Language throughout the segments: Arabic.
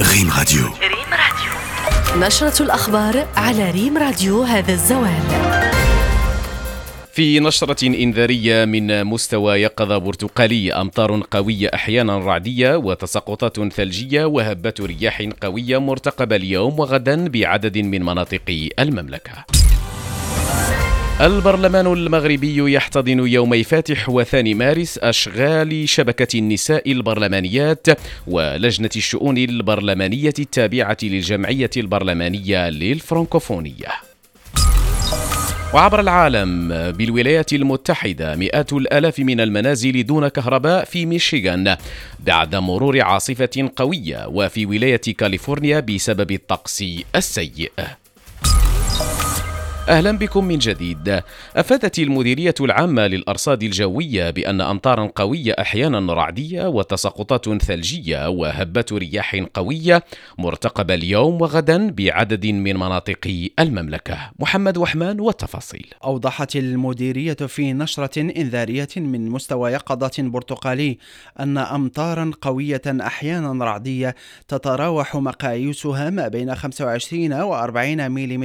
ريم راديو. ريم راديو. نشرة الأخبار على ريم راديو هذا الزوال. في نشرة إنذارية من مستوى يقظة برتقالي أمطار قوية أحيانا رعدية وتساقطات ثلجية وهبات رياح قوية مرتقبة اليوم وغدا بعدد من مناطق المملكة. البرلمان المغربي يحتضن يومي فاتح وثاني مارس أشغال شبكة النساء البرلمانيات ولجنة الشؤون البرلمانية التابعة للجمعية البرلمانية للفرنكوفونية. وعبر العالم بالولايات المتحدة مئات الآلاف من المنازل دون كهرباء في ميشيغان. بعد مرور عاصفة قوية وفي ولاية كاليفورنيا بسبب الطقس السيء. أهلا بكم من جديد. أفادت المديرية العامة للأرصاد الجوية بأن أمطارا قوية أحيانا رعدية وتساقطات ثلجية وهبات رياح قوية مرتقبة اليوم وغدا بعدد من مناطق المملكة. محمد وحمان والتفاصيل. أوضحت المديرية في نشرة إنذارية من مستوى يقظة برتقالي أن أمطارا قوية أحيانا رعدية تتراوح مقاييسها ما بين 25 و 40 ملم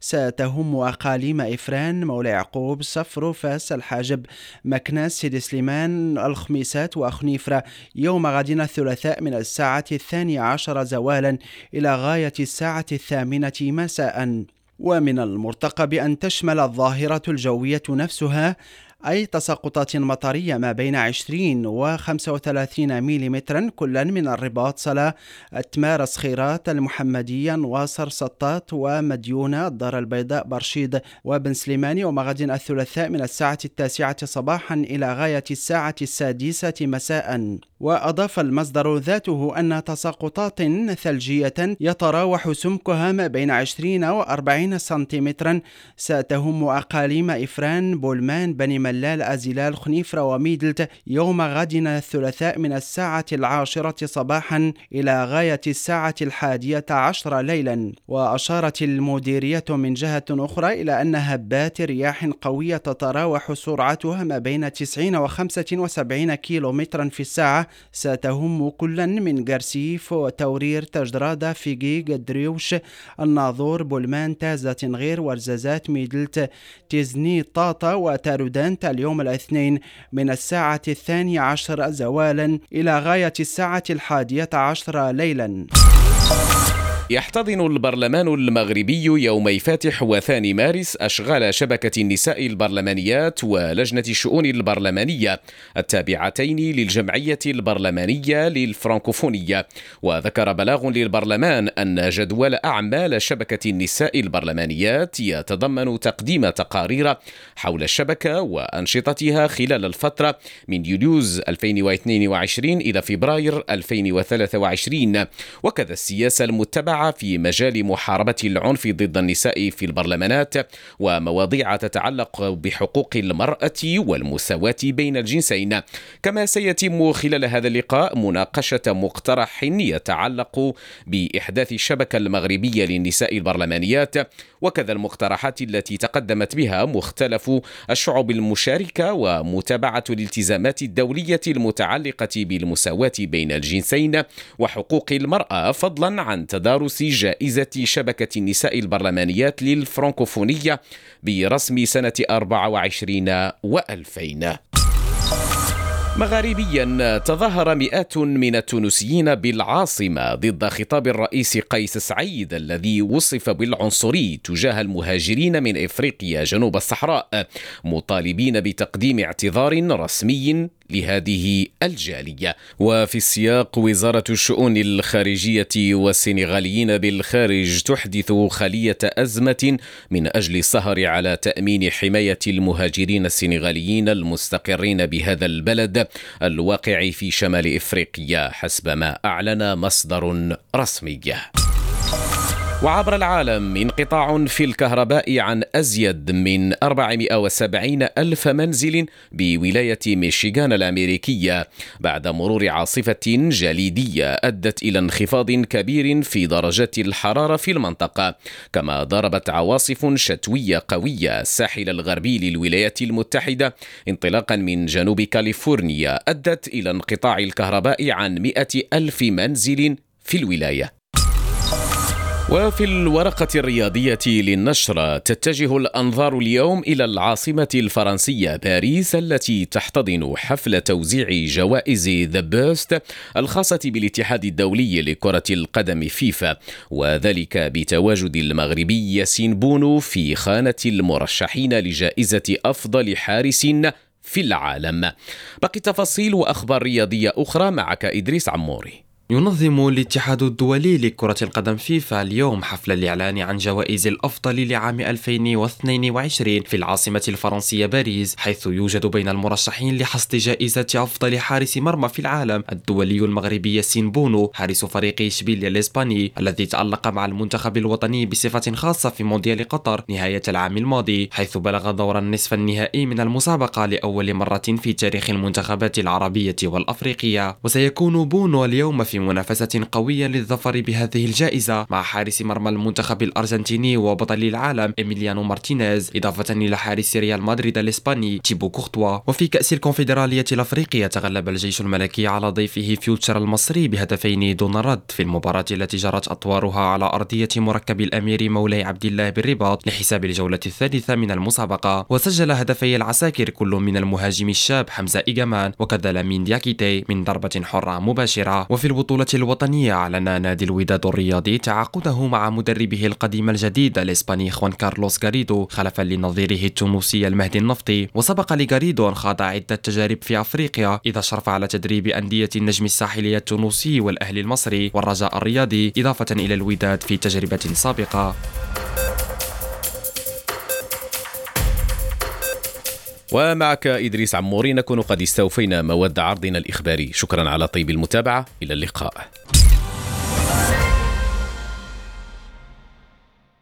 ستهم هم أقاليم إفران مولى يعقوب صفر فاس الحاجب مكناس سيدي سليمان الخميسات وأخنيفرة يوم غد الثلاثاء من الساعة الثانية عشر زوالا إلى غاية الساعة الثامنة مساء. ومن المرتقب أن تشمل الظاهرة الجوية نفسها أي تساقطات مطرية ما بين 20 و 35 ملم كلا من الرباط صلاة أتمار صخيرات المحمدية نواصر سطات ومديونة الدار البيضاء برشيد وبن سليماني ومغد الثلاثاء من الساعة التاسعة صباحا إلى غاية الساعة السادسة مساء. وأضاف المصدر ذاته أن تساقطات ثلجية يتراوح سمكها ما بين 20 و 40 سنتيمترا. ستهم أقاليم إفران بولمان بني ملال أزلال خنيفرة وميدلت يوم غد الثلاثاء من الساعة العاشرة صباحا إلى غاية الساعة الحادية عشر ليلا. وأشارت المديرية من جهة أخرى إلى أن هبات رياح قوية تتراوح سرعتها ما بين 90 و 75 كيلومترا في الساعة. ستهم كلا من جرسيف وتاوريرت جرادة فجيج دريوش الناظور بولمان تازة غير ورزازات ميدلت تيزنيت طاطا وتارودانت اليوم الاثنين من الساعة الثانية عشر زوالا إلى غاية الساعة الحادية عشر ليلا. يحتضن البرلمان المغربي يومي فاتح وثاني مارس أشغال شبكة النساء البرلمانيات ولجنة الشؤون البرلمانية التابعتين للجمعية البرلمانية للفرنكوفونية. وذكر بلاغ للبرلمان أن جدول أعمال شبكة النساء البرلمانيات يتضمن تقديم تقارير حول الشبكة وأنشطتها خلال الفترة من يوليوز 2022 إلى فبراير 2023 وكذا السياسة المتبعة في مجال محاربة العنف ضد النساء في البرلمانات ومواضيع تتعلق بحقوق المرأة والمساواة بين الجنسين. كما سيتم خلال هذا اللقاء مناقشة مقترح يتعلق بإحداث الشبكة المغربية للنساء البرلمانيات وكذا المقترحات التي تقدمت بها مختلف الشعوب المشاركة ومتابعة الالتزامات الدولية المتعلقة بالمساواة بين الجنسين وحقوق المرأة فضلا عن تدارس تدرس جائزة شبكة النساء البرلمانيات للفرنكوفونية برسم سنة 24 و2000 مغاربيا تظاهر مئات من التونسيين بالعاصمة ضد خطاب الرئيس قيس سعيد الذي وصف بالعنصري تجاه المهاجرين من إفريقيا جنوب الصحراء مطالبين بتقديم اعتذار رسمي لهذه الجالية. وفي السياق وزارة الشؤون الخارجية والسنغاليين بالخارج تحدث خلية أزمة من أجل السهر على تأمين حماية المهاجرين السنغاليين المستقرين بهذا البلد الواقع في شمال إفريقيا. حسب ما أعلن مصدر رسمي. وعبر العالم انقطاع في الكهرباء عن أزيد من 470 ألف منزل بولاية ميشيغان الأمريكية بعد مرور عاصفة جليدية أدت إلى انخفاض كبير في درجات الحرارة في المنطقة كما ضربت عواصف شتوية قوية الساحل الغربي للولايات المتحدة انطلاقا من جنوب كاليفورنيا أدت إلى انقطاع الكهرباء عن 100 ألف منزل في الولاية. وفي الورقة الرياضية للنشرة تتجه الأنظار اليوم إلى العاصمة الفرنسية باريس التي تحتضن حفل توزيع جوائز The Best الخاصة بالاتحاد الدولي لكرة القدم فيفا وذلك بتواجد المغربي ياسين بونو في خانة المرشحين لجائزة أفضل حارس في العالم. باقي تفاصيل وأخبار رياضية أخرى معك إدريس عموري. ينظم الاتحاد الدولي لكرة القدم فيفا اليوم حفل الإعلان عن جوائز الأفضل لعام 2022 في العاصمة الفرنسية باريس حيث يوجد بين المرشحين لحصد جائزة أفضل حارس مرمى في العالم الدولي المغربي ياسين بونو حارس فريق إشبيليا الإسباني الذي تألق مع المنتخب الوطني بصفة خاصة في مونديال قطر نهاية العام الماضي حيث بلغ دور النصف النهائي من المسابقة لأول مرة في تاريخ المنتخبات العربية والأفريقية. وسيكون بونو اليوم في منافسة قوية للظفر بهذه الجائزة مع حارس مرمى المنتخب الأرجنتيني وبطل العالم إيميليانو مارتينيز إضافة إلى حارس ريال مدريد الإسباني تيبو كورتوا. وفي كأس الكونفدرالية الأفريقية تغلب الجيش الملكي على ضيفه فيوتشر المصري بهدفين دون رد في المباراة التي جرت أطوارها على أرضية مركب الأمير مولاي عبد الله بالرباط لحساب الجولة الثالثة من المسابقة. وسجل هدفي العساكر كل من المهاجم الشاب حمزة إيجامان وكذا لامين دياكيتي من ضربة حرة مباشرة. وفي البطولة الوطنية أعلن نادي الوداد الرياضي تعاقده مع مدربه القديم الجديد الإسباني خوان كارلوس غاريدو خلفا لنظيره التونسي المهدي النفطي وسبق لغاريدو أن خاض عدة تجارب في أفريقيا إذا شرف على تدريب أندية النجم الساحلي التونسي والأهلي المصري والرجاء الرياضي إضافة إلى الوداد في تجربة سابقة. ومعك إدريس عموري نكون قد استوفينا مواد عرضنا الإخباري. شكرا على طيب المتابعة. إلى اللقاء.